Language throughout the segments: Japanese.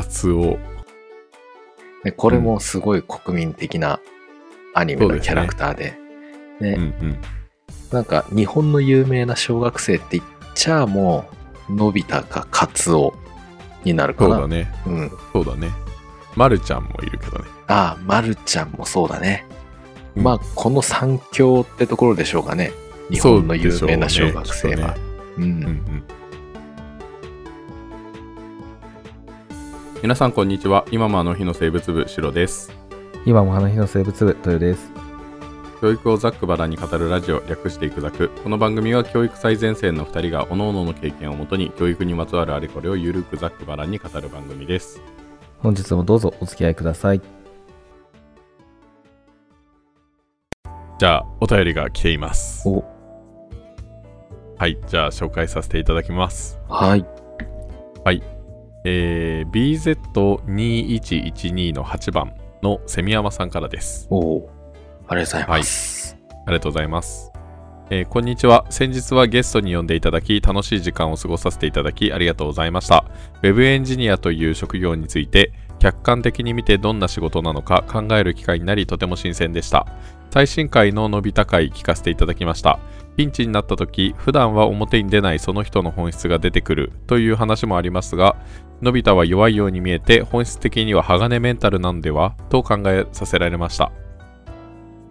カツオ。でこれもすごい国民的なアニメのキャラクターで。でうんうん。なんか日本の有名な小学生って言っちゃもう、のび太かカツオになるかな。そうだね。うん。そうだね。まるちゃんもいるけどね。ああ、まるちゃんもそうだね。うんまあ、この三強ってところでしょうかね。日本の有名な小学生は。ううんうんん。皆さんこんにちは。今もあの日の生物部、シロです。今も花日の生物部、豊です。教育をざっくばらんに語るラジオ、略していくざく。この番組は教育最前線の2人が各々の経験をもとに教育にまつわるあれこれをゆるくざっくばらんに語る番組です。本日もどうぞお付き合いください。じゃあ、お便りが来ています。お、はい、じゃあ紹介させていただきます。はい。えー、BZ2112 の8番のセミヤマさんからです。おおありがとうございます。ありがとうございます。えーこんにちは。先日はゲストに呼んでいただき、楽しい時間を過ごさせていただき、ありがとうございました。ウェブエンジニアという職業について、客観的に見てどんな仕事なのか考える機会になり、とても新鮮でした。最新回の伸び高い聞かせていただきました。ピンチになった時、普段は表に出ないその人の本質が出てくるという話もありますが、のび太は弱いように見えて本質的には鋼メンタルなんではと考えさせられました。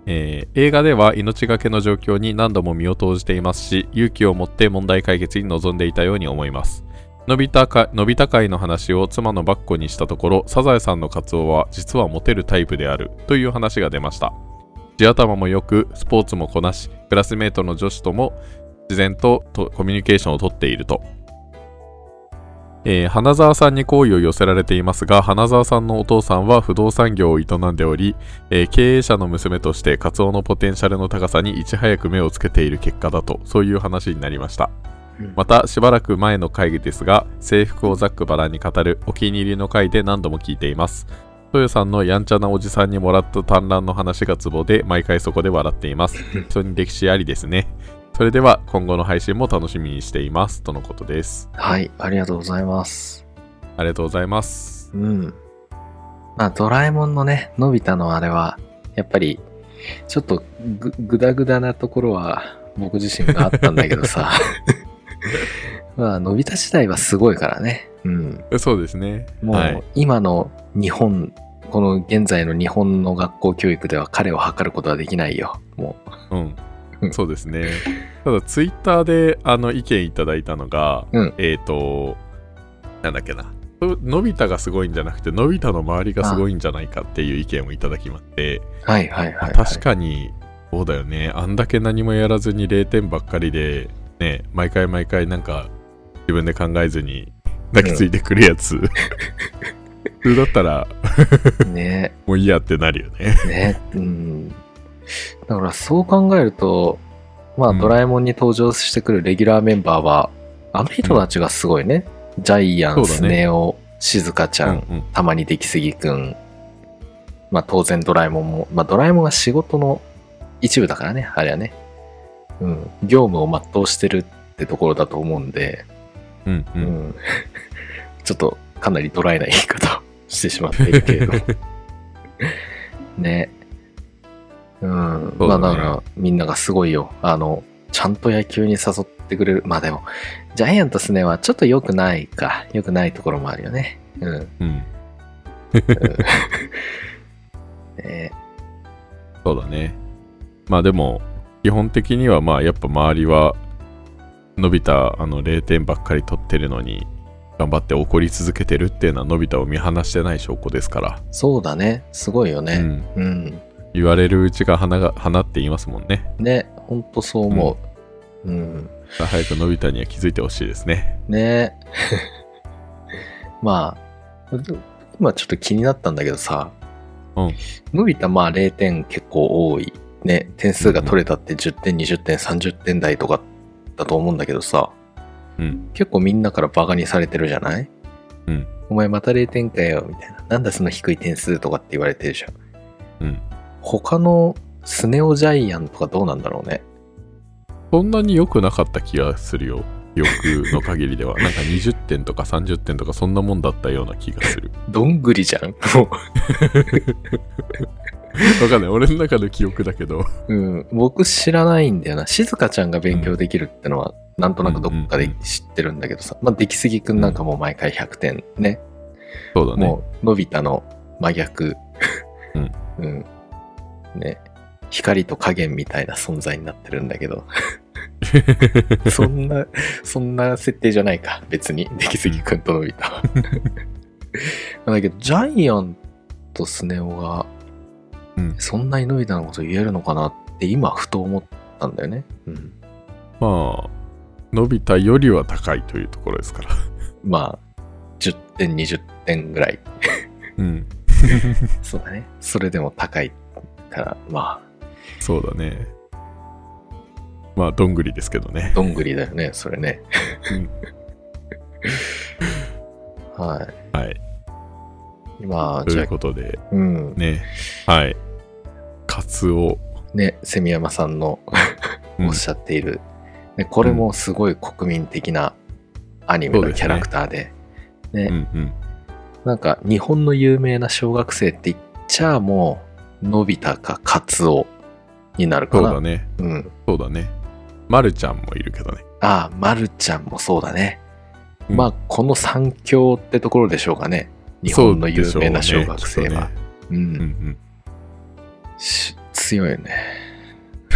えー映画では命がけの状況に何度も身を投じていますし勇気を持って問題解決に臨んでいたように思いますのび太かのび太会の話を妻のバッコにしたところサザエさんのカツオは実はモテるタイプであるという話が出ました地頭もよくスポーツもこなしクラスメートの女子とも自然ととコミュニケーションをとっていると。えー花澤さんに好意を寄せられていますが花澤さんのお父さんは不動産業を営んでおりえー経営者の娘としてカツオのポテンシャルの高さにいち早く目をつけている結果だとそういう話になりました。うん。またしばらく前の会議ですが制服をざっくばらんに語るお気に入りの回で何度も聞いています豊さんのやんちゃなおじさんにもらった短蘭の話がツボで毎回そこで笑っています 人に歴史ありですねそれでは今後の配信も楽しみにしていますとのことですはい、ありがとうございます。ありがとうございますうん。まあ、ドラえもんのね、のび太のあれは、やっぱり、ちょっとぐ、ぐだぐだなところは、僕自身があったんだけどさ。まあ、のび太時代はすごいからね。うん。そうですねもう、はい、今の日本、この現在の日本の学校教育では彼を測ることはできないよ。もうんうん そうですね。ただ、ツイッターであの意見いただいたのが、うんえっ、と、なんだっけな。のび太がすごいんじゃなくて、のび太の周りがすごいんじゃないかっていう意見をいただきまして、う。はいはいはい、はい。確かに、そうだよね。あんだけ何もやらずに0点ばっかりで、ね、毎回毎回なんか自分で考えずに泣きついてくるやつ。普通だったら、ねもういいやってなるよね。ね、うん。だからそう考えると、まあ、うんドラえもんに登場してくるレギュラーメンバーは、あの人たちがすごいね。ジャイアン、ねスネ夫、静香ちゃん、うんうんたまに出来すぎくん。まあ当然ドラえもんも、まあドラえもんは仕事の一部だからね、あれはね。うん。業務を全うしてるってところだと思うんで、うんう。うんん。ちょっとかなりドライな言い方をしてしまっているけれど。ね。うん。まあだからみんながすごいよ。あの、ちゃんと野球に誘ってくれる。まあでも、ジャイアントスネはちょっと良くないか。良くないところもあるよね。うん。うん。ねそうだね。まあでも、基本的にはまあやっぱ周りは、のび太あの0点ばっかり取ってるのに、頑張って怒り続けてるっていうのはのび太を見放してない証拠ですから、そうだね。すごいよね。うん、うん。言われるうちが花が花って言いますもんね。ね。ほんとそう思う。うん。早くのび太には気づいてほしいですね。ね まあ、今ちょっと気になったんだけどさ、うん。のび太まあ0点結構多い。ね、点数が取れたって10点、20点、30点台とかだと思うんだけどさ、うん。結構みんなからバカにされてるじゃない？うん。お前また0点かよ、みたいな。なんだその低い点数とかって言われてるじゃん。うん。他のスネオジャイアンとかどうなんだろうね。そんなに良くなかった気がするよ。記憶の限りでは。なんか20点とか30点とかそんなもんだったような気がする。どんぐりじゃん？も わかんない。俺の中の記憶だけど。う、うん。僕知らないんだよな。静香ちゃんが勉強できるってのは、なんとなくどっかで知ってるんだけどさ。まあ、出来すぎくんなんかもう毎回100点ね。そうだね。もう、のび太の真逆。うん。うん。ね。光と影みたいな存在になってるんだけど。そんな、そんな設定じゃないか。別に。出来すぎくんとのび太は。だけど、ジャイアンとスネ夫が、うんそんなにのび太のこと言えるのかなって今、ふと思ったんだよね。うん。まあ、のび太よりは高いというところですから。まあ、10点、20点ぐらい。うん。そうだね。それでも高いから、まあ、そうだね。まあ、どんぐりですけどね。どんぐりだよね、それね。は はい。い。まあ、ということで、うん。ね。はい。カツオ。ね、セミヤマさんのうんおっしゃっている、ね、これもすごい国民的なアニメのキャラクターで、ねうんうん。なんか日本の有名な小学生って言っちゃもう、のび太かカツオになるかな。そうだね。うん。そうだね。まるちゃんもいるけどね。ああ、まるちゃんもそうだね。うんまあ、この三強ってところでしょうかね。日本の有名な小学生は。そうでしょうん強いよね。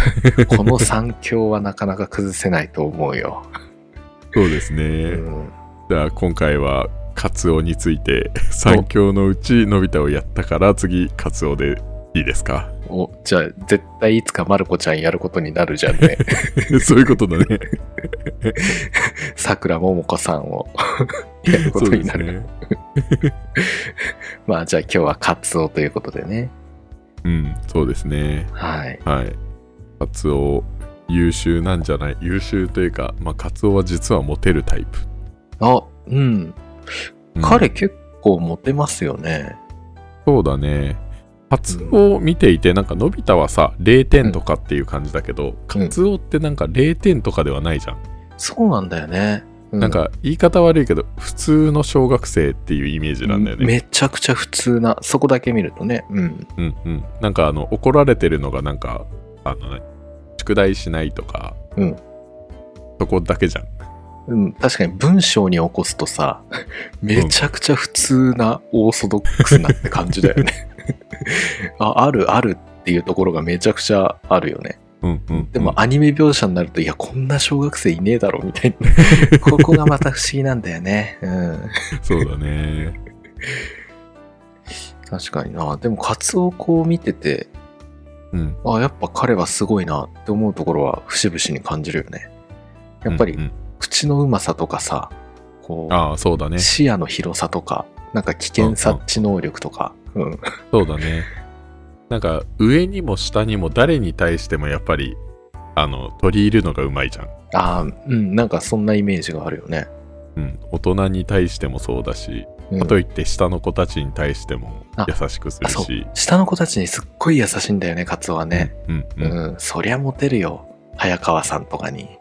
この三強はなかなか崩せないと思うよ。うん。そうですうね。ん。じゃあ今回はカツオについて 三強のうちのび太をやったから次カツオでいいですか？お、じゃあ絶対いつかまる子ちゃんやることになるじゃんね。そういうことだね。さくらももこさんをやることになる。まあじゃあ今日はカツオということでね。うん、そうですね。はい。はい。カツオ優秀なんじゃない優秀というか、まあ、カツオは実はモテるタイプ。あ、うん。うん彼結構モテますよね。そうだね。カツオを見ていて、なんかのび太はさ、0点とかっていう感じだけど、カツオってなんか0点とかではないじゃん。そうなんだよね。うなんか言い方悪いけど、普通の小学生っていうイメージなんだよね。めちゃくちゃ普通な、そこだけ見るとね。うん。うんうん。なんかあの、怒られてるのがなんか、あの、宿題しないとか、うんそこだけじゃん。うん、確かに文章に起こすとさ、めちゃくちゃ普通なオーソドックスなって感じだよね。あ、あるあるっていうところがめちゃくちゃあるよね。うんうん。でもアニメ描写になると、いや、こんな小学生いねえだろ、みたいな。ここがまた不思議なんだよね。うん。そうだね。確かにな。でも、カツオこう見てて、うん。あ、やっぱ彼はすごいなって思うところは節々に感じるよね。やっぱり口のうまさとかさ、こう、ああ、そうだね。視野の広さとか、なんか危険察知能力とか、うん。そうだね。なんか、上にも下にも誰に対してもやっぱり、あの、取り入るのがうまいじゃん。ああ、うん、なんかそんなイメージがあるよね。うん。大人に対してもそうだし、うんかといって下の子たちに対してもあ優しくするし。下の子たちにすっごい優しいんだよね、カツオはね。うんう、うんん。そりゃモテるよ。早川さんとかに。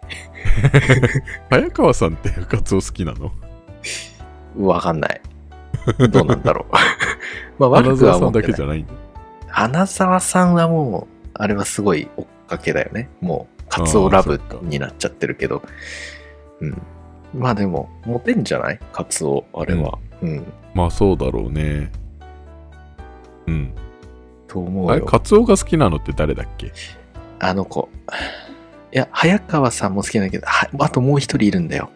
早川さんってカツオ好きなの？わかんない。どうなんだろう。まあ悪花くは澤さん思ってない。だけじゃないんだ。花沢さんはもう、あれはすごい追っかけだよね。もう、カツオラブになっちゃってるけど。うん。まあでも、モテんじゃない？カツオ、あれは。うん。まあそうだろうね。うん。と思あれ。カツオが好きなのって誰だっけ？あの子。いや、早川さんも好きだけど、はあともう一人いるんだよ。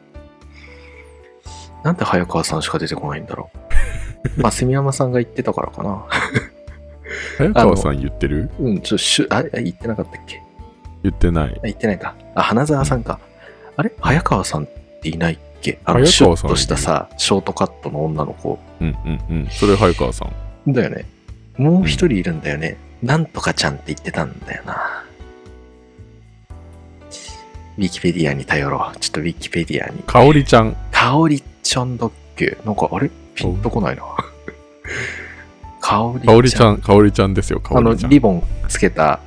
なんで早川さんしか出てこないんだろう。まあ、蝉山さんが言ってたからかな。早川さん言ってる？うん、ちょ、しゅ、あ、あ言ってなかったっけ？言ってないあ。言ってないか。あ、花澤さんか。あれ？早川さんっていないっけ？あの、早シュッとしたさ、ショートカットの女の子。うんうんうん。それ早川さん。だよね。もう一人いるんだよね。なんとかちゃんって言ってたんだよな。ウィキペディアに頼ろう。ちょっとウィキペディアに。かおりちゃん。かおりちゃんだっけなんか、あれ？ピンとこないな。かおりちゃん。かおりちゃん、かおりちゃんですよ、かあの、おりちゃん。リボンつけた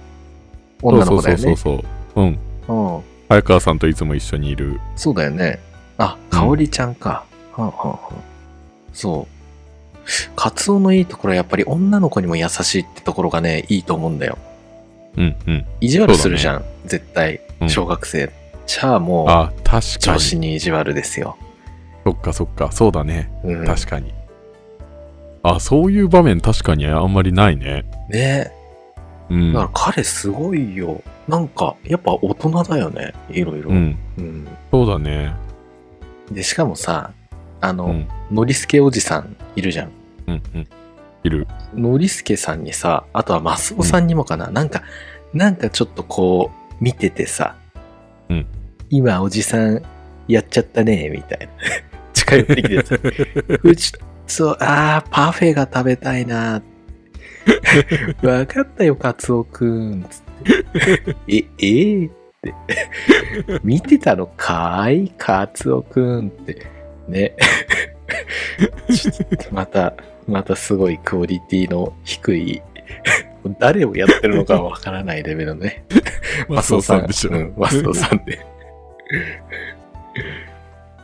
女の子だよね。そうそうそうそう。うん。うん。早川さんといつも一緒にいる。そうだよね。あ、かおりちゃんか。はあはあはあそう。カツオのいいところはやっぱり女の子にも優しいってところがね、いいと思うんだよ。うんうん。意地悪するじゃん、絶対う。ん小学生。じゃあもう、あ、確か女に。子に意地悪ですよ。そっかそっか。そうだね。うん、確かに。あ、そういう場面確かにあんまりないね。ねうん。だから彼すごいよ。なんか、やっぱ大人だよね。いろいろ。うん。うんそうだね。で、しかもさ、あの、うん。ノリスケおじさんいるじゃん。うんうん。いる。ノリスケさんにさ、あとはマスオさんにもかな、なんか、なんかちょっとこう、見ててさ、うん今おじさんやっちゃったね、みたいな。近寄ってきてさ、うち、そう、あー、パフェが食べたいな。わかったよ、カツオくん。つって。え、えー。見てたのかいカツオくんって。ね。また、またすごいクオリティの低い、誰をやってるのかわからないレベルのね。マスオさんでしょ。うん、マスオさんで。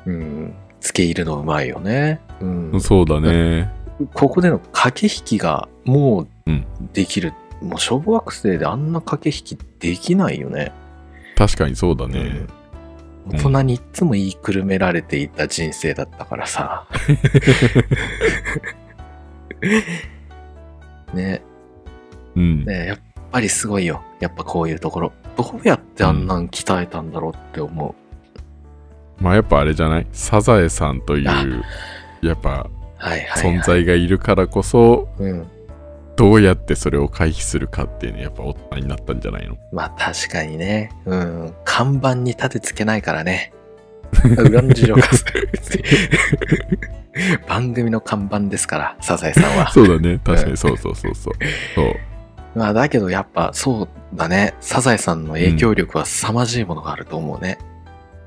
うん。付け入るのうまいよね。うん。そうだね。ここでの駆け引きがもううんできる。もう小学生であんな駆け引きできないよね。確かにそうだね。うん大人にいっつも言いくるめられていた人生だったからさ。ねうん。ねやっぱりすごいよ。やっぱこういうところ。どうやってあんなん鍛えたんだろうって思う。まあやっぱあれじゃない？サザエさんという、やっぱ。存在がいるからこそ、うん。どうやってそれを回避するかっていうのやっぱ大人になったんじゃないの？まあ確かにね。うん。看板に立てつけないからね。裏の事情化する。番組の看板ですから、サザエさんは。そうだね。確かにそうそうそうそう。そう。まあだけどやっぱそうだね。サザエさんの影響力は凄まじいものがあると思うね。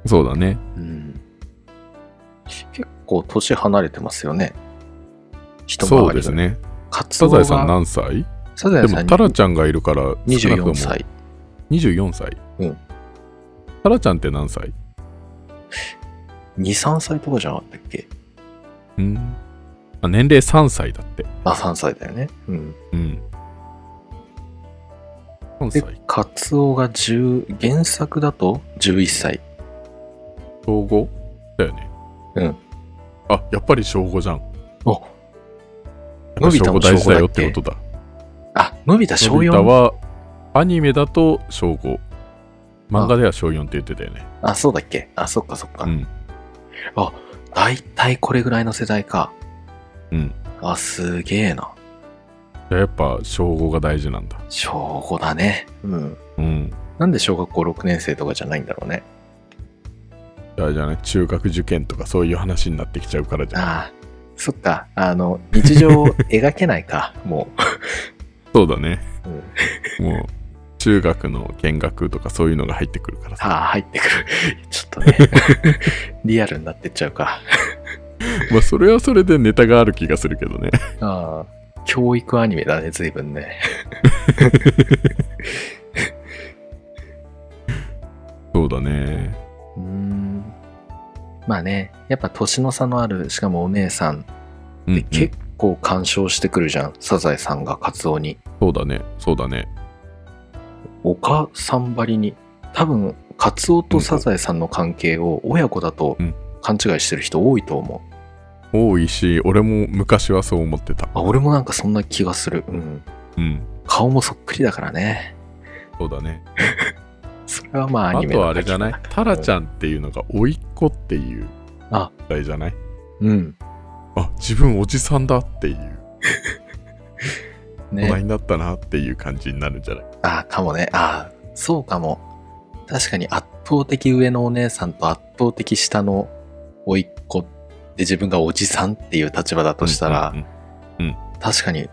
そうだね。うん。結構年離れてますよね。一回りそうです。ね。カツオがサザエさん何歳？サザエさんでもタラちゃんがいるから少なくと24も歳。24歳。うん。タラちゃんって何歳？2、3歳とかじゃなかったっけ？うん。あ年齢3歳だって。あ、3歳だよね。うん。うん。3で歳。、カツオが10、原作だと11歳。小5だよね。うん。あ、やっぱり小5じゃん。おやっぱ小5のび太も大事だよってことだ。あ、のび太小のび太4。はアニメだと小5。漫画では小4って言ってたよね。あ、そうだっけ？あ、そっかそっか。うん。だいたいこれぐらいの世代か。うん。あ、すげえな。やっぱ小5が大事なんだ。小5だね。うん。うん。なんで小学校6年生とかじゃないんだろうね。じゃあじゃあね、中学受験とかそういう話になってきちゃうからじゃん。ああ、そっか。あの、日常を 描けないか、もそうだね。う。うん、もう、中学の見学とかそういうのが入ってくるからさ。ああ、入ってくる。ちょっとね、リアルになってっちゃうか。まあ、それはそれでネタがある気がするけどね。ああ、教育アニメだね、随分ね。そうだね。うーん。まあね、やっぱ年の差のある、しかもお姉さんうん、うん結構干渉してくるじゃん、サザエさんがカツオに。そうだね。そうだね。お母さんばりに。多分、カツオとサザエさんの関係を親子だとうん勘違いしてる人多いと思う。多いし、俺も昔はそう思ってた。あ、俺もなんかそんな気がする。うん。うん。顔もそっくりだからね。そうだね。それはまあアあニメとはあれじゃない？タラちん。ゃんっていうのが甥っ子っていうあ、あれじゃない？うん。あ、自分おじさんだっていう、大人ね。になったなっていう感じになるんじゃない？あ、かもね。あ、そうかも。確かに圧倒的上のお姉さんと圧倒的下の甥っ子で自分がおじさんっていう立場だとしたら、うんうん確かに、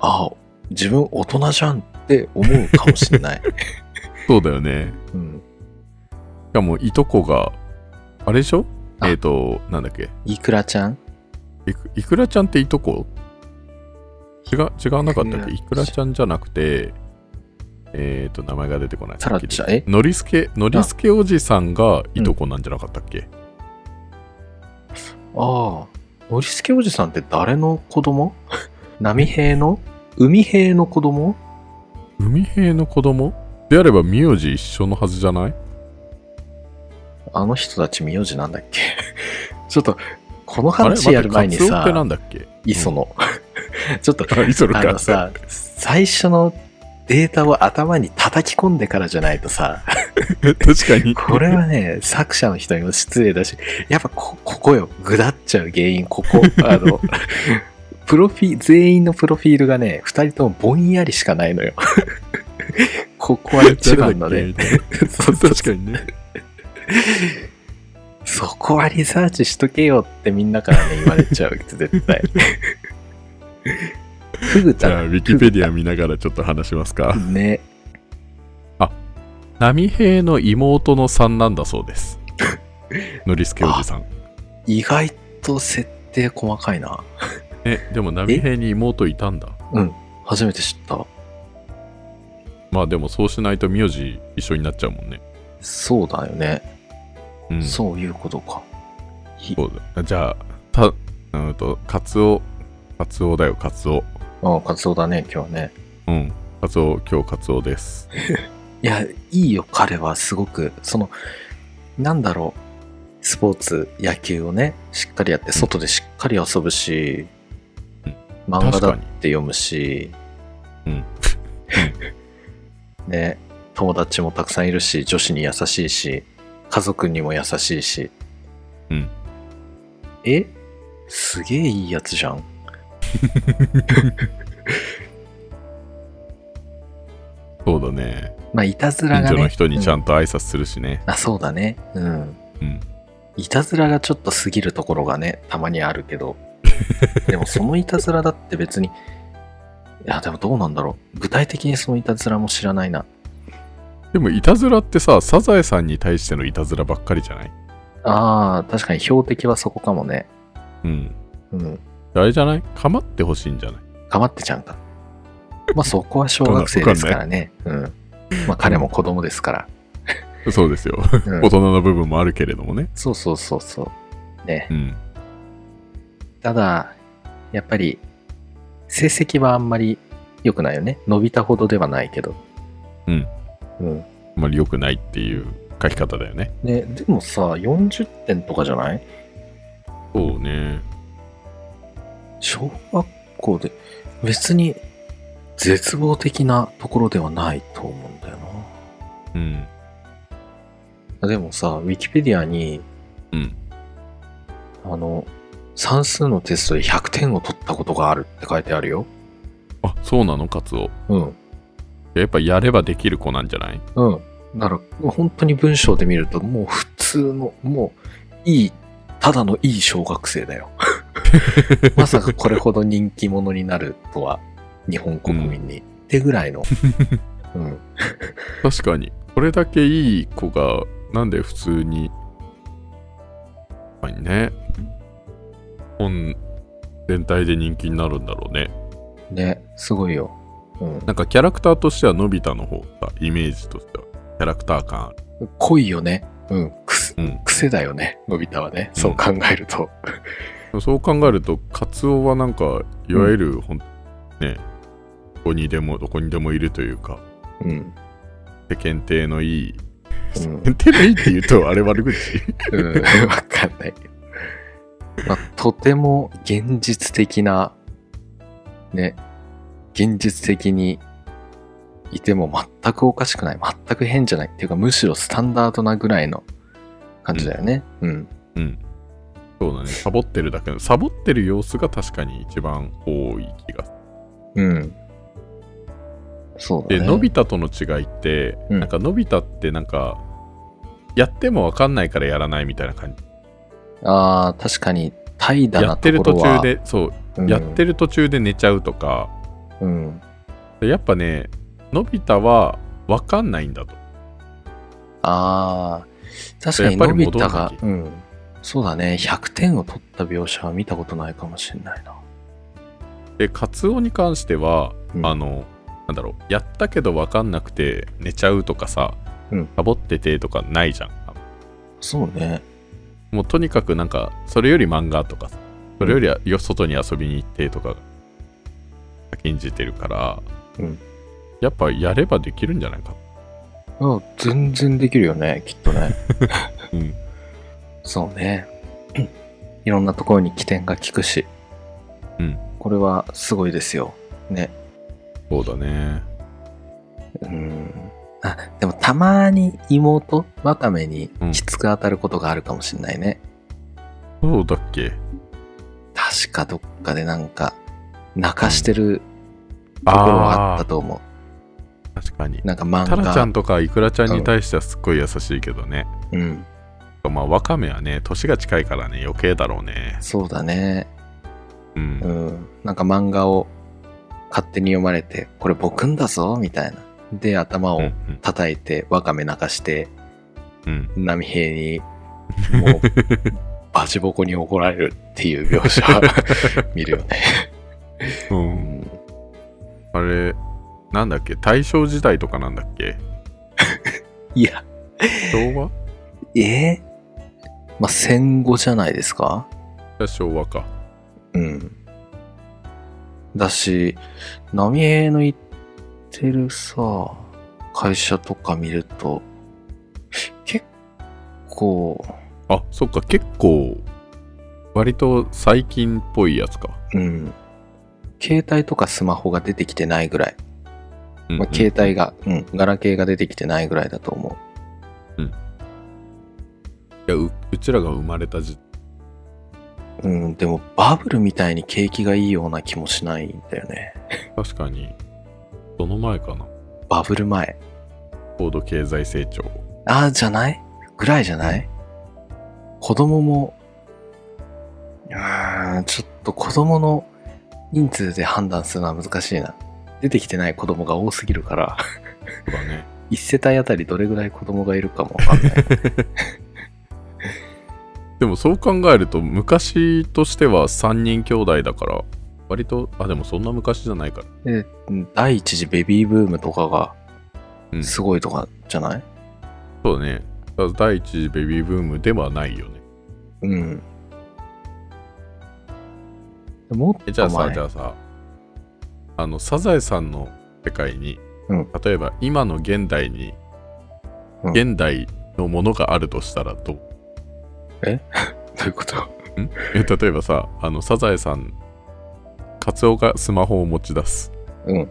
あ、自分大人じゃんって思うかもしれない。そうだよね。うん。しかも、いとこが、あれでしょ？あ。えっ、と、なんだっけ？いくらちゃん？いくいくらちゃんっていとこ？違う、違わなかったっけ？いいくらちゃんじゃなくて、えっ、と、名前が出てこない。タラちゃん、え？のりすけ、のりすけおじさんがいとこなんじゃなかったっけ？ああ、ノリスケおじさんって誰の子供？波平の？海平の子供？海平の子供？であれば名字一緒のはずじゃない？あの人たち名字なんだっけ？ちょっと、この話やる前にさなんだっけ？磯野。ちょっと、あの。さ、最初のデータを頭に叩き込んでからじゃないとさ、確かに。これはね、作者の人にも失礼だし、やっぱこ、ここよ、ぐだっちゃう原因、ここ。あの、プロフィ、全員のプロフィールがね、二人ともぼんやりしかないのよ。ここは一番のね。そう確かにね。そこはリサーチしとけよってみんなからね、言われちゃう、絶対。フグタじゃあ、ウィキペディア見ながらちょっと話しますか。ね。波平の妹のさんなんだそうです。ノリスケおじさん。意外と設定細かいな。え、でも波平に妹いたんだ。うん。初めて知った。まあでもそうしないと名字一緒になっちゃうもんね。そうだよね。うん。そういうことか。いそうだ。じゃあ、た、うんと、カツオ、カツオだよ、カツオ。ああ、カツオだね、今日ね。うん。カツオ、今日カツオです。いや、いいよ、彼はすごく、その、なんだろう、スポーツ、野球をね、しっかりやって、外でしっかり遊ぶし、うん漫画だって読むし、うん。ね、友達もたくさんいるし、女子に優しいし、家族にも優しいし。うん。え？すげえいいやつじゃん。そうだね。まあ、いたずらがね。近所の人にちゃうんと挨拶するしね。あ、そうだね。うん。うん。いたずらがちょっと過ぎるところがね、たまにあるけど。でもそのいたずらだって別に、いや、でもどうなんだろう。具体的にそのいたずらも知らないな。でも、いたずらってさ、サザエさんに対してのいたずらばっかりじゃない？ああ、確かに標的はそこかもね。うん。うん。あれじゃない？かまってほしいんじゃない？かまってちゃんか。まあそこは小学生ですからね。うん。まあ彼も子供ですから。そうですよ。うん大人の部分もあるけれどもね。そうそうそうそう。ねう。ん。ただ、やっぱり、成績はあんまり良くないよね。伸びたほどではないけど。うん。うん。あまり良くないっていう書き方だよね。ね、でもさ、40点とかじゃない？そうね。小学校で、別に絶望的なところではないと思うんだようん。な。でもさ、ウィキペディアに、うん。あの、算数のテストで100点を取ったことがあるって書いてあるよ。あ、そうなの？カツオ。うん。やっぱやればできる子なんじゃない？うん。だから、本当に文章で見ると、もう普通の、もう、いい、ただのいい小学生だよ。まさかこれほど人気者になるとは、日本国民に。ってぐらいの。うん。確かに。これだけいい子が、なんで普通に、はいね。本全体で人気になるんだろうね。ね、すごいよ。うん。なんかキャラクターとしてはのび太の方が、イメージとしては、キャラクター感ある。濃いよね。うん。くすうん。癖だよね。のび太はね。そう考えると。そう考えると、カツオはなんか、いわゆる、ほん、ね、どこにでも、どこにでもいるというか、うん。世間体のいい、うん世間体のいいって言うと、あれ悪口うん。わかんないけど。まあ、とても現実的な、ね、現実的にいても全くおかしくない。全く変じゃない。っていうか、むしろスタンダードなぐらいの感じだよね。うん。うん。そうだね。サボってるだけの、サボってる様子が確かに一番多い気がすうん。そうだる。ね。で、のび太との違いって、うんなんかのび太ってなんか、やってもわかんないからやらないみたいな感じ。ああ、確かに、怠惰やなってる途ところは。中で、そう、うん、やってる途中で寝ちゃうとか、うん。でやっぱね、のび太はわかんないんだと。ああ、確かにやっぱりのび太戻らなき、ゃがうん。そうだね。100点を取った描写は見たことないかもしれないな。で、カツオに関しては、うんあの、なんだろう、やったけどわかんなくて寝ちゃうとかさ、うんサボっててとかないじゃん。そうね。もうとにかくなんか、それより漫画とかさ、それよりはよ外に遊びに行ってとかが先んじてるから、うんやっぱやればできるんじゃないか。うん、全然できるよね、きっとね。うん。そうね。いろんなところに起点が効くし。うん。これはすごいですよ。ね。そうだね。うん。あ、でもたまに妹、ワカメにうんきつく当たることがあるかもしれないね。そうだっけ？確かどっかでなんか、泣かしてるところがあったと思う。確かに。なんか漫画。タラちゃんとかイクラちゃんに対してはすっごい優しいけどね。うん。まあ、ワカメはね、年が近いからね、余計だろうね。そうだね。うん。うん。なんか漫画を勝手に読まれて、これ僕んだぞみたいな。で、頭をうん叩いて、ワカメ泣かして、うん。うん。波平に、もう、バチボコに怒られるっていう描写 見るよね。う。うんんあれ、なんだっけ？大正時代とかなんだっけ？いや、昭和？え？ーまあ、戦後じゃないですか？昭和か。うん。だし、波平の言ってるさ、会社とか見ると、結構、あ、そっか、結構、割と最近っぽいやつか。うん。携帯とかスマホが出てきてないぐらい。うんまあ、携帯が、うん、ガラケーが出てきてないぐらいだと思いやう、うちらが生まれた時う。うん、でもバブルみたいに景気がいいような気もしないんだよね。確かに、その前かな？バブル前。高度経済成長。ああ、じゃない？ぐらいじゃない？子供も、あーちょっと子供の人数で判断するのは難しいな。出てきてない子供が多すぎるから、そうだね。一世帯あたりどれぐらい子供がいるかもわかんない。でもそう考えると、昔としては3人兄弟だから、割と、あ、でもそんな昔じゃないから。で、第一次ベビーブームとかがうん。すごいとかじゃない、そうだね。だから第一次ベビーブームではないよね。うん。もっえじゃあさ、じゃあさ、あの、サザエさんの世界に、うん。例えば今の現代に、うん。現代のものがあるとしたらどう、どういうこと？え例えばさ、あの、サザエさん、カツオがスマホを持ち出す。うん。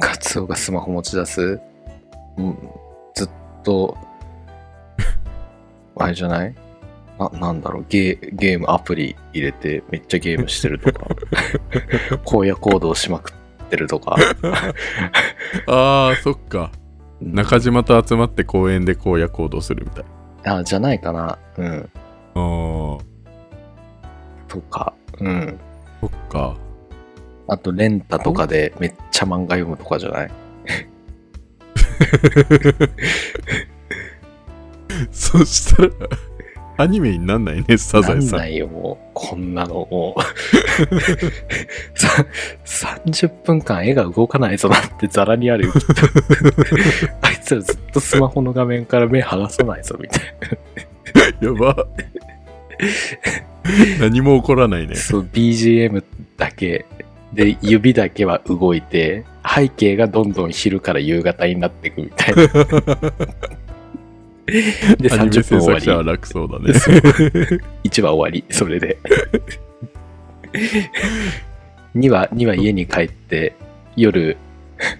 カツオがスマホ持ち出す？うん。ずっと、あれじゃない？な、なんだろう、ゲー、ゲームアプリ入れてめっちゃゲームしてるとか、荒野行動しまくってるとか。あー、そっか。中島と集まって公園で荒野行動するみたい。あ、じゃないかな。うん。あー、とか。うん。そっか。あと、レンタとかでめっちゃ漫画読むとかじゃない？そしたら、アニメになんないね、サザエさ。なんなんいよ、もう。こんなの、もう。さ30分間絵が動かないぞなってザラにあるよ、きっとあいつらずっとスマホの画面から目離さないぞ、みたいやば。何も起こらないねな。。そう、BGM だけで、指だけは動いて、背景がどんどん昼から夕方になっていくみたいな。で、アニメ30制分終わ作者はり。楽そうだね。1話終わり、それで。2話、2話家に帰って、夜、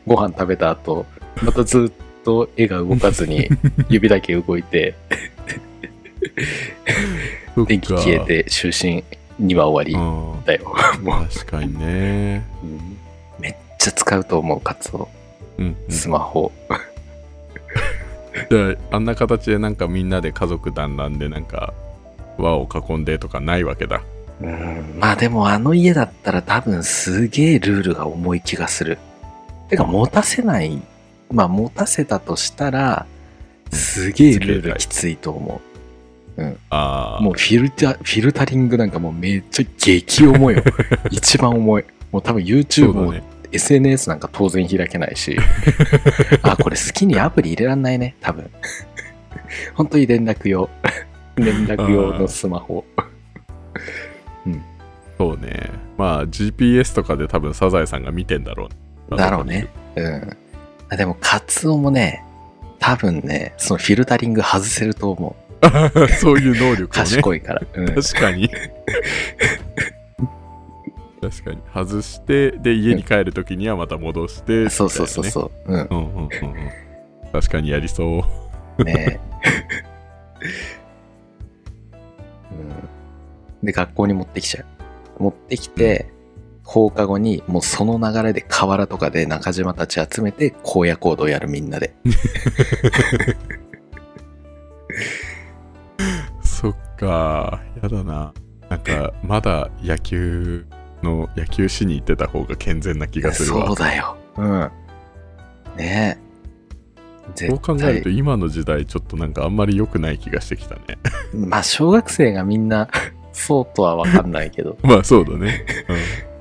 ご飯食べた後、またずっと絵が動かずに、指だけ動いて、電気消え。て、就寝、2話終わうんりだよ。もう、確かにね。うんめっちゃ使うと思う、カツオ。うん、うんスマホ。じゃあ、あんな形でなんかみんなで家族団らんでなんか輪を囲んでとかないわけだ。うん、まあでもあの家だったら多分すげえルールが重い気がする。てか持たせない、まあ持たせたとしたら、すげえルールきついと思う。ああ。もうフィルタ、フィルタリングなんかもうめっちゃ激重いよ。一番重い。もう多分 YouTube もね。SNS なんか当然開けないし。あ、これ好きにアプリ入れらんないね、多分。本当に連絡用。連絡用のスマホ。そうね。まあ GPS とかで多分サザエさんが見てんだろう、だろうね。うん。あでも、カツオもね、多分ね、そのフィルタリング外せると思う。そういう能力をね。賢いから。うん、確かに。確かに。外して、で、家に帰るときにはまた戻して、そうそうそうう。そう。うん。うんうんうんうん。確かにやりそう。ね うん。で、学校に持ってきちゃう。持ってきて、放課後にもうその流れで河原とかで中島たち集めて荒野行動やるみんなで。そっか。やだな。なんか、まだ野球の、野球しに行ってた方が健全な気がするわ。そうだよ。うん。ねえ。そう考えると絶今の時代ちょっとなんかあんまり良くない気がしてきたね。対 まあ、小学生がみんなそうとはわかんないけど。まあそうだね。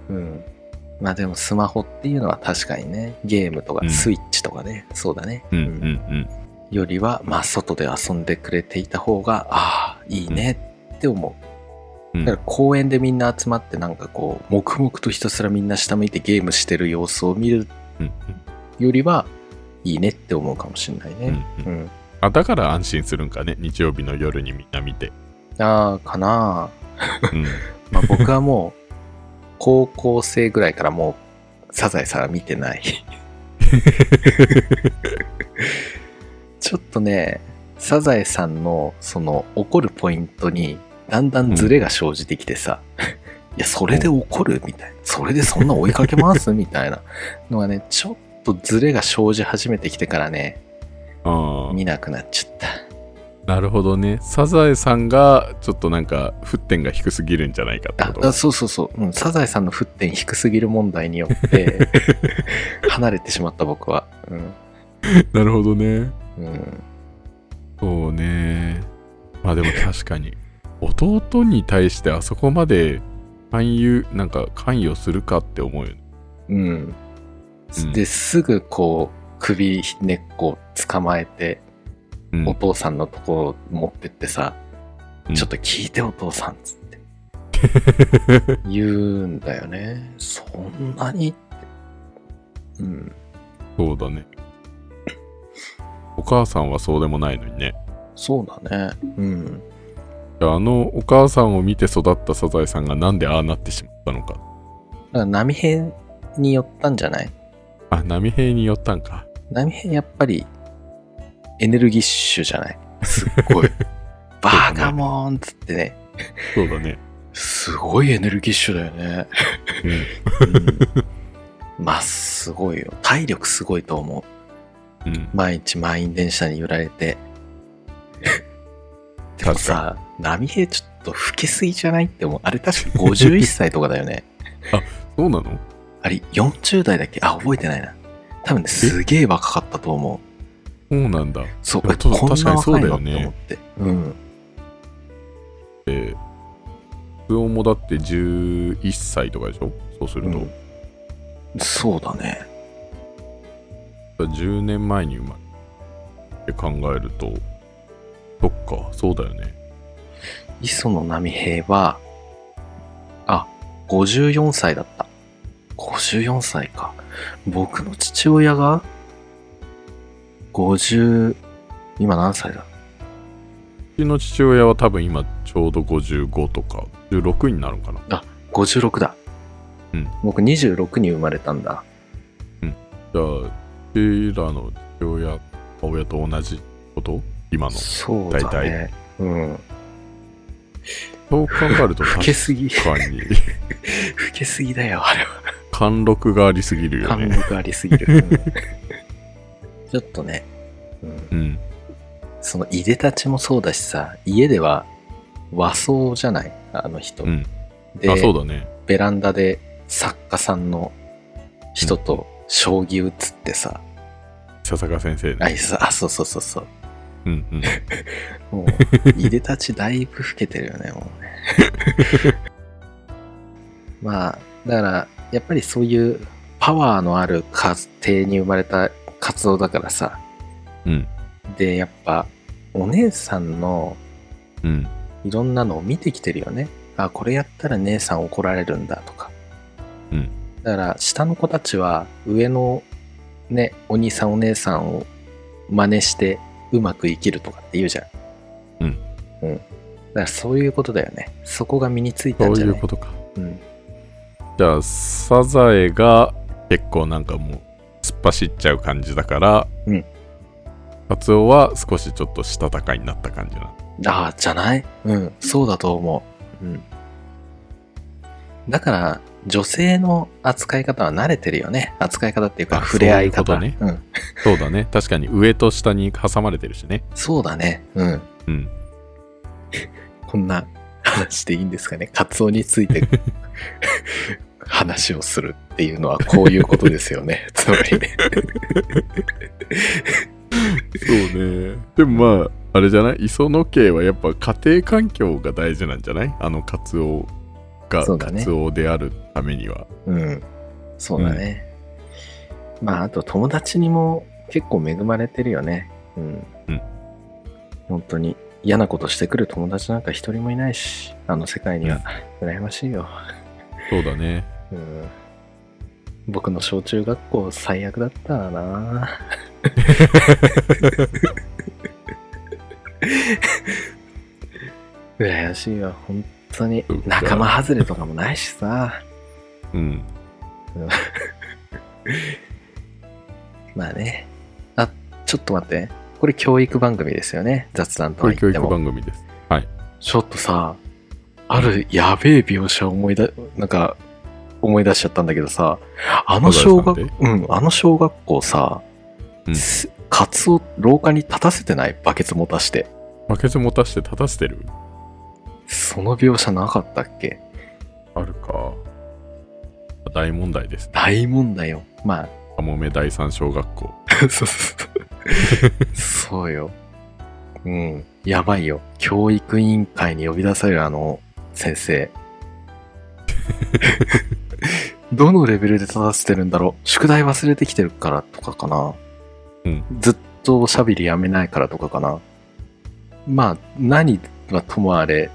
うん。まあでもスマホっていうのは確かにね、ゲームとかうんスイッチとかね、そうだね。うんうんうんよりは、まあ外で遊んでくれていた方が、ああ、いいねって思う。うん。だから公園でみんな集まってなんかこう、黙々とひたすらみんな下向いてゲームしてる様子を見るうんよりは、いいねって思うかもしれないね。うんうんうん。あだから安心するんかね。日曜日の夜にみんな見て。ああ、かなうん。まあ僕はもう、高校生ぐらいからもう、サザエさんは見てない。ちょっとね、サザエさんのその怒るポイントにだんだんズレが生じてきてさ、いや、それで怒るみたいな。それでそんな追いかけますみたいなのがね、ちょっとズレが生じ始めてきてからね、あ見なくなっちゃった。あ、なるほどね。サザエさんがちょっとなんか沸点が低すぎるんじゃないかってあこと？あそうそうそう、うん。サザエさんの沸点低すぎる問題によって、離れてしまった僕は。うん。なるほどね。うん。そうね。まあでも確かに、弟に対してあそこまで関与、なんか関与するかって思うよね。うん。うんで、すぐこう、首根っこ捕まえて、うんお父さんのとこ持ってってさ、うんちょっと聞いてお父さんっつって 言うんだよね。そんなにって。うん。そうだね。お母さんはそうでもないのにね。そうだね。うん。あのお母さんを見て育ったサザエさんがなんでああなってしまったのか。だから波平によったんじゃない？あ、波平によったんか。波平やっぱりエネルギッシュじゃない？すっごい。バカモーンっつってね。そうだね。すごいエネルギッシュだよね。うん。うんまあ、すごいよ。体力すごいと思う。うん。毎日満員電車に揺られて。でもさ、波平ちょっと老けすぎじゃないって思う。あれ確か51歳とかだよね。そうなの？あれ40代だっけ？あ、覚えてないな。多分ね、すげえ若かったと思う。そうなんだ。そう、こんな確かにそう若いの？だよねって思って。うん。えー、プオもだって11歳とかでしょ？そうすると、うんそうだね。10年前に生まれって考えると、そっか、そうだよね。磯野波平は、あ、54歳だった。54歳か。僕の父親が、50、今何歳だ？うちの父親は多分今ちょうど55とか、16になるのかな。?56 だ。うん。僕26に生まれたんだ。じゃあ、うちらの父親、親と同じこと今の。そうだね。うん。そう考えると老けすぎ。老かに、けすぎだよ、あれは。貫禄がありすぎるよね貫。禄ありすぎる。ちょっとね、うんうん。そのいでたちもそうだしさ、家では和装じゃないあの人。うん。あ、そうだね。ベランダで作家さんの人と将棋打つってさ、笹坂先生ね。あいさあ、そうそうそうそう。うんうん。もう、いでたちだいぶ老けてるよね、もうね。まあ、だから、やっぱりそういうパワーのある家庭に生まれた活動だからさ、うん。で、やっぱ、お姉さんのうん。いろんなのを見てきてるよね。あ、これやったら姉さん怒られるんだとか。うん。だから、下の子たちは上のね、お兄さんお姉さんを真似してうまく生きるとかって言うじゃん。うん。うん。だからそういうことだよね。そこが身についたそうんじゃない？いうことか。うん。じゃあ、サザエが結構なんかもう突っ走っちゃう感じだから、うん。カツオは少しちょっとしたたかになった感じな。ああ、じゃない？うん、そうだと思う。うん。だから、女性の扱い方は慣れてるよね。扱い方っていうか、あ触れ合い方。そういうこうん。そうだね。確かに上と下に挟まれてるしね。そうだね。うん。うん。こんな話でいいんですかね。カツオについて話をするっていうのはこういうことですよね。つまりね。そうね。でもまあ、あれじゃない？磯野家はやっぱ家庭環境が大事なんじゃない？あのカツオがカツオであるためには。うん。そうだね。まあ、あと友達にも結構恵まれてるよね。うん。うん本当に嫌なことしてくる友達なんか一人もいないし、あの世界には羨ましいよ。そうだね。うん。僕の小中学校最悪だったな 羨ましいよ、本当に仲間外れとかもないしさ。うん。まあね。あ、ちょっと待って。これ教育番組ですよね。雑談とは言っても。番組です。はい。ちょっとさ、あるやべえ描写を思い出、なんか、思い出しちゃったんだけどさ、あの小学うん、あの小学校さ、うんすカツを廊下に立たせてない？バケツ持たして。バケツ持たして立たせてる？その描写なかったっけ？あるか。大問題ですね。大問題よ。まあ、かもめ第三小学校。そうそうそう。そうよ。うん。やばいよ。教育委員会に呼び出されるあの先生。どのレベルで立たせてるんだろう？宿題忘れてきてるからとかかなうん。ずっとおしゃべりやめないからとかかなまあ、何はともあれ、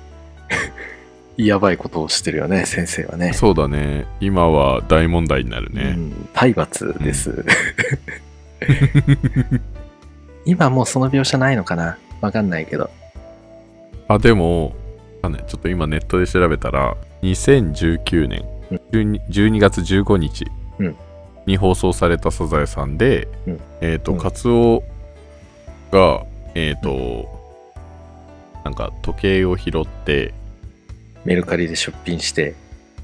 やばいことをしてるよね、先生はね。そうだね。今は大問題になるうね。ん、体罰です。今もうその描写ないのかな？わかんないけど。あ、でも、あね、ちょっと今ネットで調べたら、2019年うん 12, 12月15日うんに放送されたサザエさんで、うんえっ、と、うんカツオが、えっ、と、なんか時計を拾って、メルカリで出品して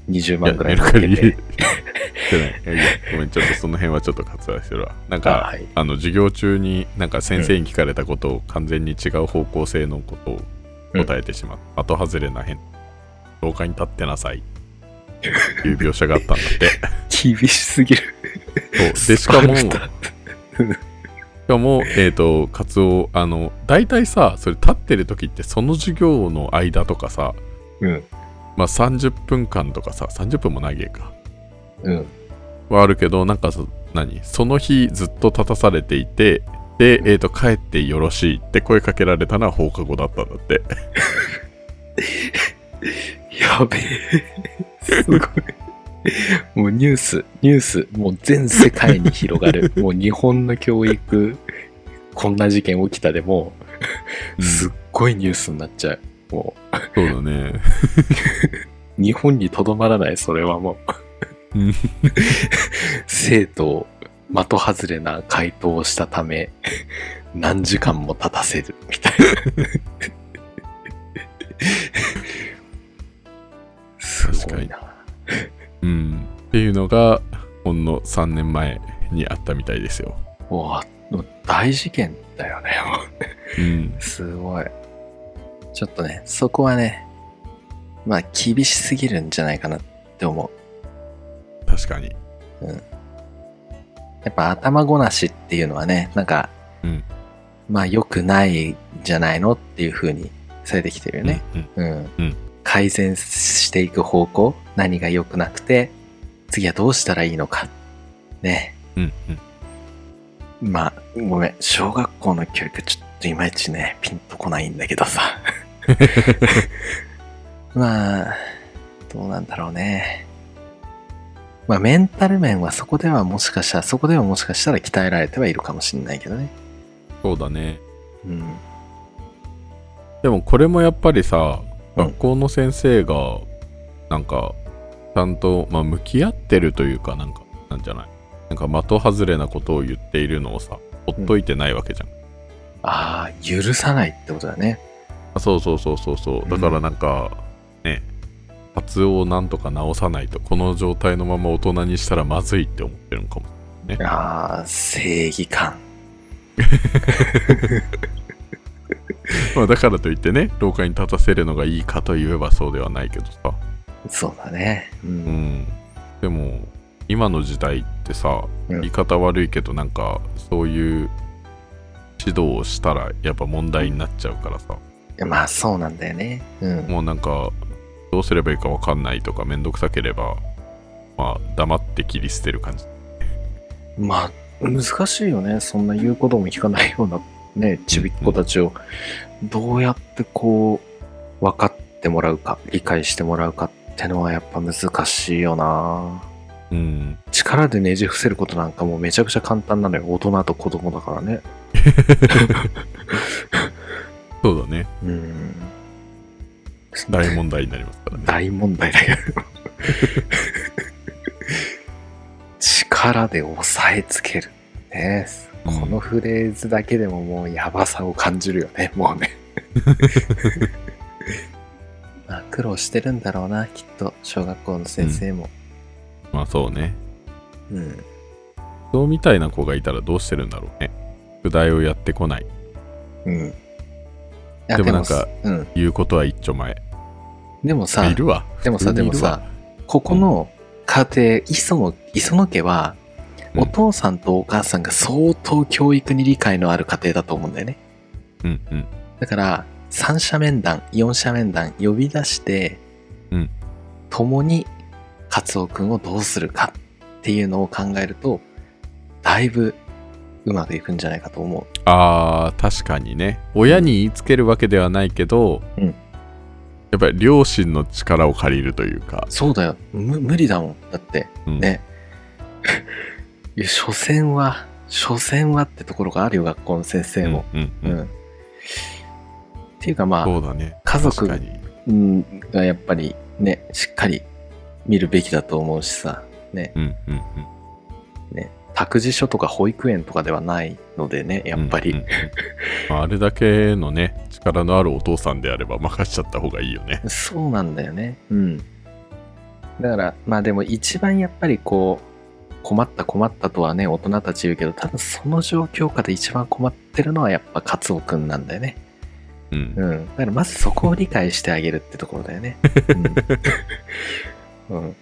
20いや万くらいメルカリいいやいやごめん、ちょっとその辺はちょっと割愛してるわ。なんあか、はい。あの授業中になんか先生に聞かれたことを完全に違う方向性のことを答えてしまう。後外れな変。廊下に立ってなさい。いう描写があったんだって。厳しすぎる。そうで、しかも、しかも、えっ、と、カツオ、あの、大体さ、それ立ってる時ってその授業の間とかさ、うん。まあ30分間とかさ、30分も長いか。うん。はあるけど、なんかそ、何？その日ずっと立たされていて、で、えっ、と、帰ってよろしいって声かけられたのは放課後だったんだって。やべえ。すごい。もうニュース、ニュース、もう全世界に広がる。もう日本の教育、こんな事件起きたでもう、すっごいニュースになっちゃう。もそうだね。う、日本にとどまらない、それはもう。うん生徒を的外れな回答をしたため、何時間も立たせる、みたいな。すごいな。うん。っていうのが、ほんの3年前にあったみたいですよ。うわ大事件だよね。もうん。う すごい。ちょっとね、そこはね、まあ厳しすぎるんじゃないかなって思う。確かに。やっぱ頭ごなしっていうのはね、なんか、うんまあ良くないんじゃないのっていう風にされてきてるよね。うん。うん。うん改善していく方向、何が良くなくて、次はどうしたらいいのか。ね。うん。うん。まあ、ごめん。小学校の教育ちょっといまいちね、ピンとこないんだけどさ。まあ、どうなんだろうね。まあ、メンタル面はそこではもしかしたら、そこではもしかしたら鍛えられてはいるかもしれないけどね。そうだね。うん。でもこれもやっぱりさ、うん学校の先生が、なんか、ちゃんと、まあ、向き合ってるというか、なんか、なんじゃない？なんか的外れなことを言っているのをさ、ほっといてないわけじゃん。ああ、許さないってことだね。あそうそうそうそうそう。だからなんか、ね、カツオをなんとか直さないと、この状態のまま大人にしたらまずいって思ってるのかも。ああ、正義感。まあ、だからといってね、廊下に立たせるのがいいかといえばそうではないけどさ。そうだね。う。うんん。でも、今の時代ってさ、うん言い方悪いけど、なんか、そういう指導をしたら、やっぱ問題になっちゃうからさ。まあ、そうなんだよね。うん。もうなんか、どうすればいいかわかんないとか、めんどくさければ、まあ、黙って切り捨てる感じ。まあ、難しいよね。そんな言うことも聞かないような、ね、ちびっ子たちを、どうやってこう、分かってもらうか、理解してもらうかってのはやっぱ難しいよなうん。力でねじ伏せることなんかもうめちゃくちゃ簡単なのよ。大人と子供だからね。そうだね。うん。大問題になりますからね。大問題だけど。力で押さえつける。ね。このフレーズだけでももうやばさを感じるよね、もうね。まあ苦労してるんだろうな、きっと、小学校の先生も。まあそうね。うん。そうみたいな子がいたらどうしてるんだろうね。宿題をやってこない。うん。でもなんか、うん。言うことは一丁前。でもさい、るわ。でもさ、でもさ、ここの家庭、磯野、磯野家は、うんお父さんとお母さんが相当教育に理解のある家庭だと思うんだよね。うんうん。だから、三者面談、四者面談呼び出して、うん共にカツオくんをどうするかっていうのを考えると、だいぶうまくいくんじゃないかと思う。あー、確かにね。親に言いつけるわけではないけど、うんやっぱり両親の力を借りるというか。そうだよ。む無理だもん。だって、うん、ね。いや、所詮は、所詮はってところがあるよ、学校の先生も。うんうんうん。うん。っていうかまあ、そうだね。家族がやっぱりね、しっかり見るべきだと思うしさ、ね、うんうんうん。ね、託児所とか保育園とかではないのでね、やっぱり。うんうんああれだけのね、力のあるお父さんであれば任しちゃった方がいいよね。そうなんだよね。うん。だから、まあでも一番やっぱりこう、困った困ったとはね、大人たち言うけど、多分その状況下で一番困ってるのはやっぱカツオくんなんだよね。うん。うん。だからまずそこを理解してあげるってところだよね。うん。うん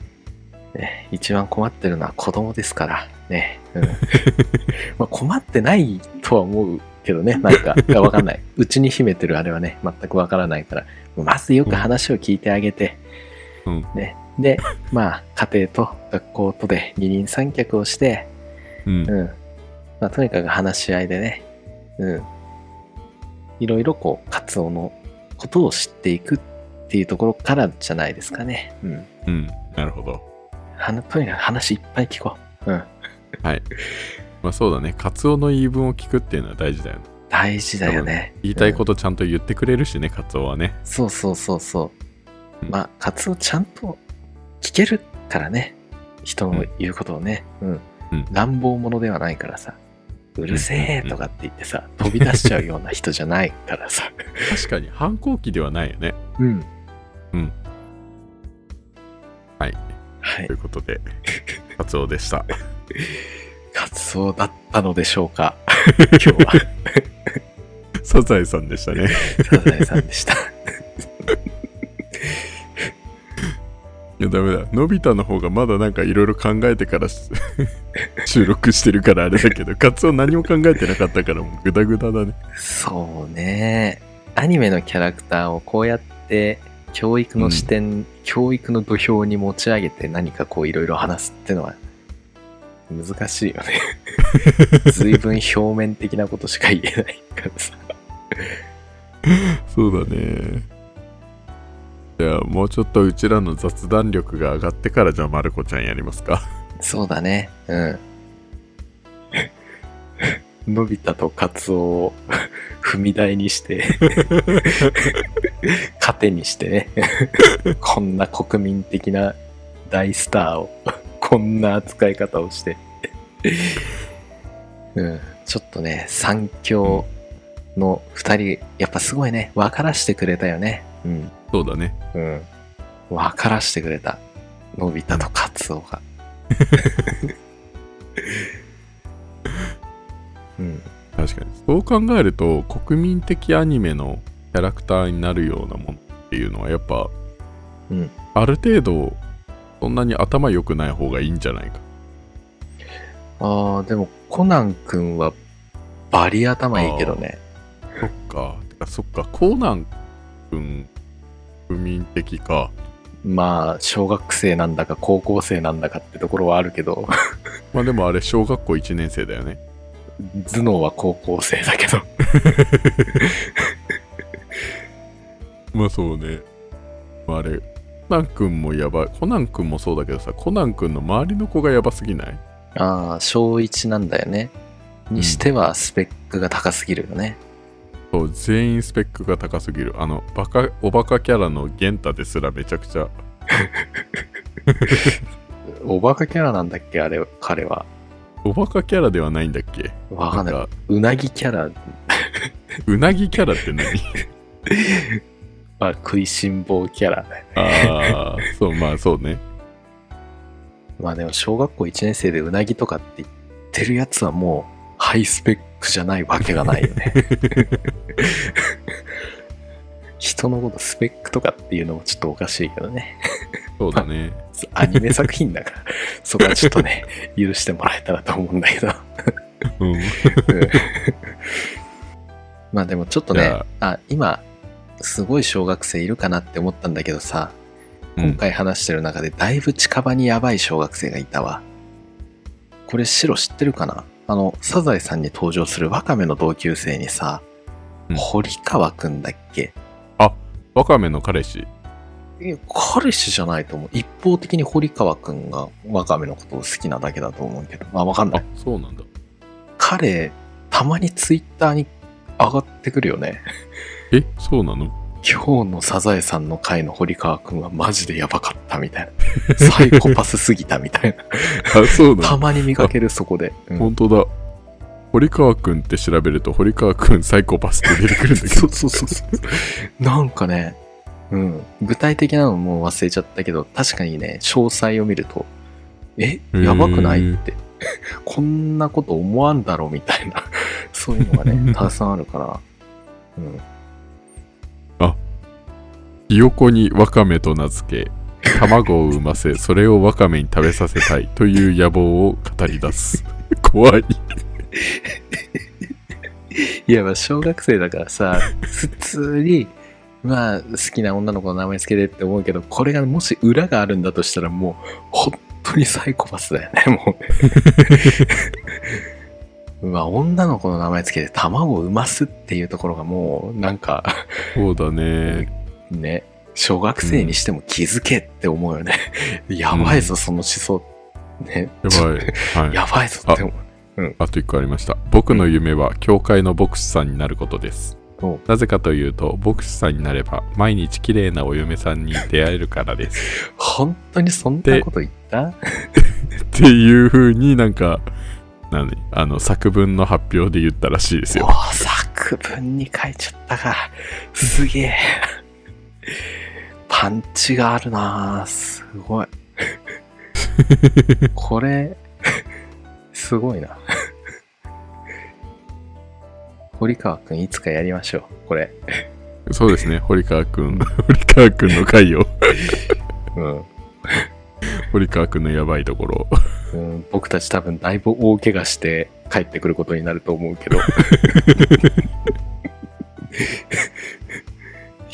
ね、一番困ってるのは子供ですから、ね。うん、まあ困ってないとは思うけどね、なんか、わかんない。うちに秘めてるあれはね、全くわからないから、まずよく話を聞いてあげて、うんね。で、まあ、家庭と学校とで二人三脚をして、うん。うん。まあ、とにかく話し合いでね、うん。いろいろこう、カツオのことを知っていくっていうところからじゃないですかね。うん。うん。なるほど。はなとにかく話いっぱい聞こう。うん。はい。まあそうだね。カツオの言い分を聞くっていうのは大事だよね。大事だよね。言いたいことちゃんと言ってくれるしね、カツオはね。そうそうそうそうう。んまあ、カツオちゃんと聞けるからね。人の言うことをね。うん。うん乱暴者ではないからさ。うるせえとかって言ってさ、飛び出しちゃうような人じゃないからさ。確かに反抗期ではないよね。うん。うん。はい。はいとい。うことで、カツオでした。カツオだったのでしょうか 今日は、サザエさんでしたね。サザエさんでした。いや、ダメだ。のび太の方がまだなんかいろいろ考えてからし 収録してるからあれだけど、カツオ何も考えてなかったからもうグダグダだね。そうね。アニメのキャラクターをこうやって教育の視点、教育の土俵に持ち上げて何かこういろいろ話すってのは難しいよね。随分表面的なことしか言えないからさ。そうだね。じゃあ、もうちょっとうちらの雑談力が上がってから、じゃあ、まる子ちゃんやりますか。そうだね。うん。のび太とカツオを 踏み台にして、糧にしてね、こんな国民的な大スターを、こんな扱い方をして、うん、ちょっとね、三強の二人、やっぱすごいね、分からしてくれたよね。うん。そうだね。うん。分からしてくれた。のび太とカツオが。そう考えると、国民的アニメのキャラクターになるようなものっていうのは、やっぱ、うん。ある程度、そんなに頭良くない方がいいんじゃないか。ああ、でもコナン君はバリ頭いいけどね。そっか。てかそっか、コナン君、国民的か。まあ、小学生なんだか高校生なんだかってところはあるけど、まあでもあれ、小学校1年生だよね。頭脳は高校生だけど。まあそうね。まああれ、コナン君もやばい。コナン君もそうだけどさ、コナン君の周りの子がやばすぎない？ああ、小一なんだよね。にしてはスペックが高すぎるよね。そう、全員スペックが高すぎる。あの、バカ、おバカキャラのゲンタですらめちゃくちゃ、おバカキャラなんだっけあれ、彼は。おバカキャラではないんだっけ？わかんない。か、うなぎキャラ、うなぎキャラって何？まあ、食いしん坊キャラだよね。ああ、そう、まあそうね。まあでも小学校1年生でうなぎとかって言ってるやつはもうハイスペックじゃないわけがないよね。人のことスペックとかっていうのもちょっとおかしいけどね。そうだね。アニメ作品だから、そこはちょっとね、許してもらえたらと思うんだけど。うん。うんまあでもちょっとねあ今、すごい小学生いるかなって思ったんだけどさ、今回話してる中でだいぶ近場にやばい小学生がいたわ。これ白知ってるかな？あの、サザエさんに登場するワカメの同級生にさ、うん堀川くんだっけ？ワカメの彼氏？いや彼氏じゃないと思う。一方的に堀川くんがワカメのことを好きなだけだと思うけど。まあわかんなあい。、そうなんだ。彼、たまにツイッターに上がってくるよね。え、そうなの？今日のサザエさんの回の堀川くんはマジでやばかったみたいな。サイコパスすぎたみたいな。あ、そうなの？たまに見かけるそこで。うん本当だ。堀川くんって調べると、堀川くんサイコパスって出てくるんだけど。そうそうそうそう。なんかね、うん。具体的なのもう忘れちゃったけど、確かにね、詳細を見ると、え？やばくないって。こんなこと思わんだろみたいな、そういうのがね、たくさんあるから。うん。ひよこにワカメと名付け、卵を産ませ、それをワカメに食べさせたいという野望を語り出す。怖い。いや、まあ、小学生だからさ、普通に、まあ、好きな女の子の名前つけてって思うけど、これがもし裏があるんだとしたら、もう、本当にサイコパスだよね、もう。まあ、女の子の名前つけて卵を産ますっていうところがもう、なんか、そうだね。ね、小学生にしても気づけって思うよね。やばいぞ、その思想。ね、やばい。はい。やばいぞって思う。あと一個ありました。僕の夢は教会の牧師さんになることですお。なぜかというと、牧師さんになれば毎日綺麗なお嫁さんに出会えるからです。本当にそんなこと言った？っていう風になんか、何？あの作文の発表で言ったらしいですよ。お作文に書いちゃったか。すげえ。パンチがあるなぁすごい。これ、すごいな。堀川くんいつかやりましょう。これ。そうですね、堀川くん。堀川くんの回を。うん。堀川くんのやばいところ。うん、僕たち多分だいぶ大怪我して帰ってくることになると思うけど。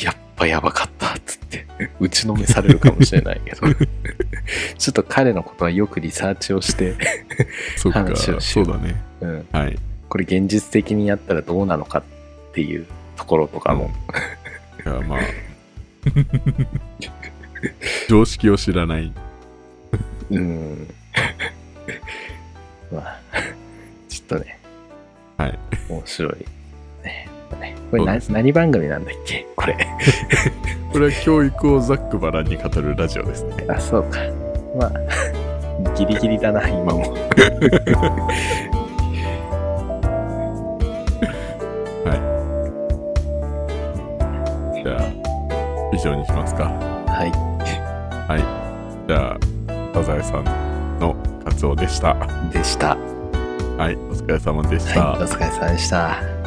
やっぱやばかったっつって打ちのめされるかもしれないけど。ちょっと彼のことはよくリサーチをして、話をしようそうだね。うん、はい。これ現実的にやったらどうなのかっていうとところとかも。いや、まあ。常識を知らない。うん。まあ、ちょっとね。はい。面白い。ねねこれな、そうですね何番組なんだっけ？これ。これは教育をざっくばらんに語るラジオですね。あ、そうか。まあ、ギリギリだな、今も。じゃあ、以上にしますか。はい。はい。じゃあ、サザエさんのカツオでした。でした。はい、お疲れ様でした。はい。お疲れ様でした。